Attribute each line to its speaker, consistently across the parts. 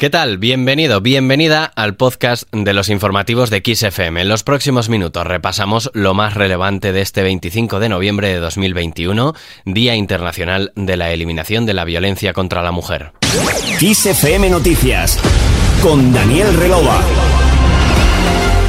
Speaker 1: ¿Qué tal? Bienvenido, bienvenida al podcast de los informativos de XFM. En los próximos minutos repasamos lo más relevante de este 25 de noviembre de 2021, Día Internacional de la Eliminación de la Violencia contra la Mujer.
Speaker 2: XFM Noticias con Daniel Relova.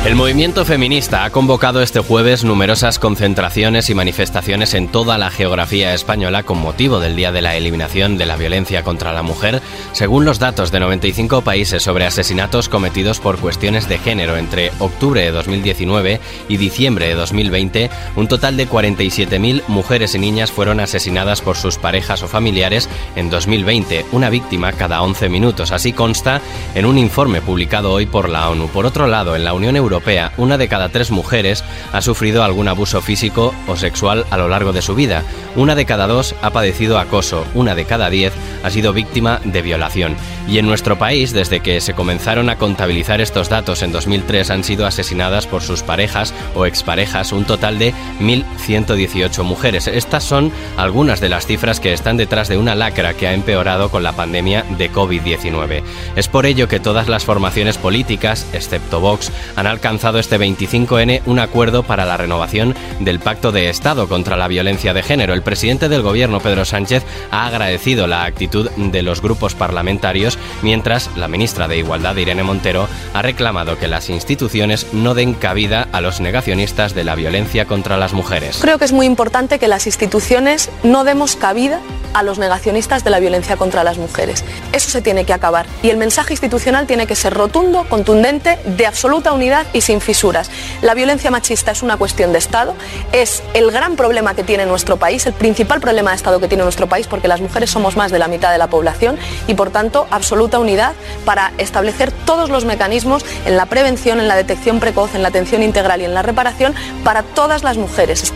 Speaker 1: El movimiento feminista ha convocado este jueves numerosas concentraciones y manifestaciones en toda la geografía española con motivo del Día de la Eliminación de la Violencia contra la Mujer, según los datos de 95 países sobre asesinatos cometidos por cuestiones de género entre octubre de 2019 y diciembre de 2020, un total de 47.000 mujeres y niñas fueron asesinadas por sus parejas o familiares en 2020, una víctima cada 11 minutos. Así consta en un informe publicado hoy por la ONU. Por otro lado, en la Unión Europea, Europea, una de cada tres mujeres ha sufrido algún abuso físico o sexual a lo largo de su vida. Una de cada dos ha padecido acoso, una de cada diez ha sido víctima de violación. Y en nuestro país, desde que se comenzaron a contabilizar estos datos en 2003, han sido asesinadas por sus parejas o exparejas un total de 1.118 mujeres. Estas son algunas de las cifras que están detrás de una lacra que ha empeorado con la pandemia de COVID-19. Es por ello que todas las formaciones políticas, excepto Vox, han alcanzado este 25N un acuerdo para la renovación del Pacto de Estado contra la violencia de género. El presidente del gobierno, Pedro Sánchez, ha agradecido la actitud de los grupos parlamentarios, mientras la ministra de Igualdad, Irene Montero, ha reclamado que las instituciones no den cabida a los negacionistas de la violencia contra las mujeres.
Speaker 3: Creo que es muy importante que las instituciones no demos cabida a los negacionistas de la violencia contra las mujeres. Eso se tiene que acabar y el mensaje institucional tiene que ser rotundo, contundente, de absoluta unidad y sin fisuras. La violencia machista es una cuestión de Estado, es el gran problema que tiene nuestro país, el principal problema de Estado que tiene nuestro país, porque las mujeres somos más de la mitad de la población y por tanto absoluta unidad para establecer todos los mecanismos en la prevención, en la detección precoz, en la atención integral y en la reparación para todas las mujeres.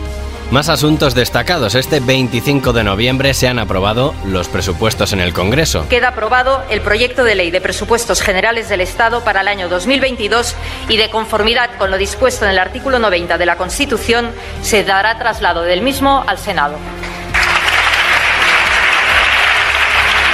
Speaker 1: Más asuntos destacados. Este 25 de noviembre se han aprobado los presupuestos en el Congreso.
Speaker 4: Queda aprobado el proyecto de ley de presupuestos generales del Estado para el año 2022 y de conformidad con lo dispuesto en el artículo 90 de la Constitución se dará traslado del mismo al Senado.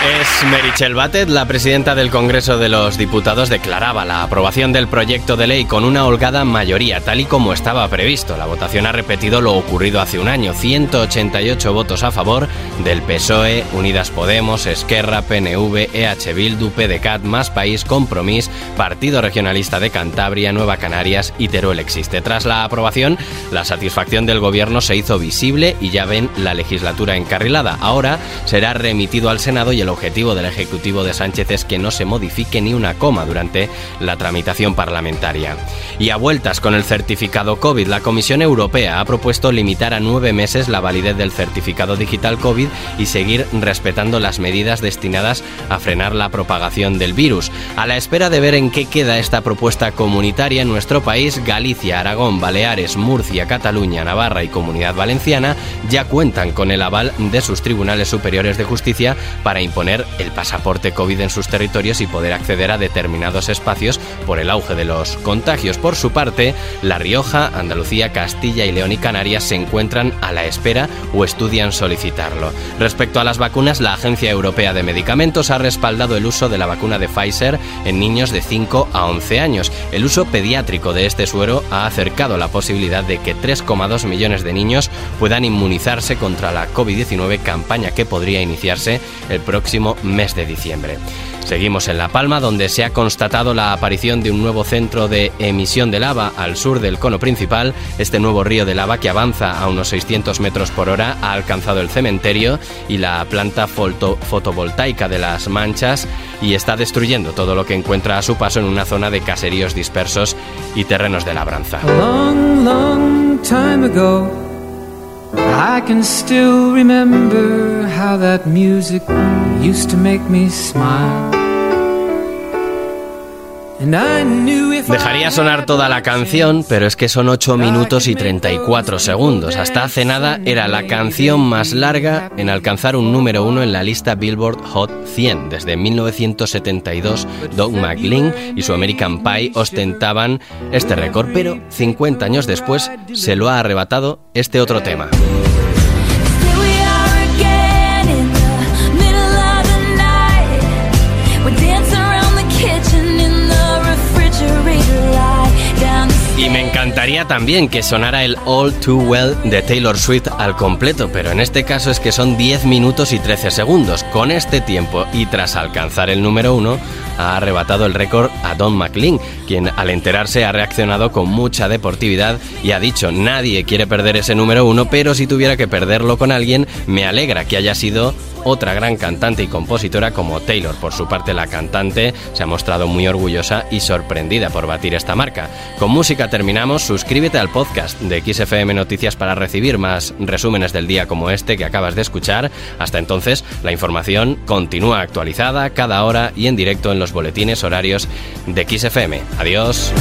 Speaker 1: Es Merichel Batet, la presidenta del Congreso de los Diputados, declaraba la aprobación del proyecto de ley con una holgada mayoría, tal y como estaba previsto. La votación ha repetido lo ocurrido hace un año, 188 votos a favor del PSOE, Unidas Podemos, Esquerra, PNV, EH Bildu, PDCAT, Más País, Compromís, Partido Regionalista de Cantabria, Nueva Canarias y Teruel existe. Tras la aprobación, la satisfacción del gobierno se hizo visible y ya ven la legislatura encarrilada. Ahora será remitido al Senado y el objetivo del Ejecutivo de Sánchez es que no se modifique ni una coma durante la tramitación parlamentaria. Y a vueltas con el certificado COVID, la Comisión Europea ha propuesto limitar a nueve meses la validez del certificado digital COVID y seguir respetando las medidas destinadas a frenar la propagación del virus. A la espera de ver en qué queda esta propuesta comunitaria en nuestro país, Galicia, Aragón, Baleares, Murcia, Cataluña, Navarra y Comunidad Valenciana ya cuentan con el aval de sus tribunales superiores de justicia para imponer el pasaporte COVID en sus territorios y poder acceder a determinados espacios por el auge de los contagios. Por su parte, La Rioja, Andalucía, Castilla y León y Canarias se encuentran a la espera o estudian solicitarlo. Respecto a las vacunas, la Agencia Europea de Medicamentos ha respaldado el uso de la vacuna de Pfizer en niños de 5 a 11 años. El uso pediátrico de este suero ha acercado la posibilidad de que 3,2 millones de niños puedan inmunizarse contra la COVID-19, campaña que podría iniciarse el próximo mes de diciembre. Seguimos en La Palma, donde se ha constatado la aparición de un nuevo centro de emisión de lava al sur del cono principal. Este nuevo río de lava que avanza a unos 600 metros por hora ha alcanzado el cementerio y la planta fotovoltaica de las manchas y está destruyendo todo lo que encuentra a su paso en una zona de caseríos dispersos y terrenos de labranza. I can still remember how that music used to make me smile. Dejaría sonar toda la canción, pero es que son 8 minutos y 34 segundos. Hasta hace nada era la canción más larga en alcanzar un número uno en la lista Billboard Hot 100. Desde 1972, Doug McLean y su American Pie ostentaban este récord, pero 50 años después se lo ha arrebatado este otro tema. También que sonara el All Too Well de Taylor Swift al completo, pero en este caso es que son 10 minutos y 13 segundos. Con este tiempo y tras alcanzar el número 1, ha arrebatado el récord a Don McLean, quien al enterarse ha reaccionado con mucha deportividad y ha dicho, nadie quiere perder ese número 1, pero si tuviera que perderlo con alguien, me alegra que haya sido otra gran cantante y compositora como Taylor. Por su parte, la cantante se ha mostrado muy orgullosa y sorprendida por batir esta marca. Con música terminamos. Suscríbete al podcast de XFM Noticias para recibir más resúmenes del día como este que acabas de escuchar. Hasta entonces, la información continúa actualizada cada hora y en directo en los boletines horarios de XFM. Adiós.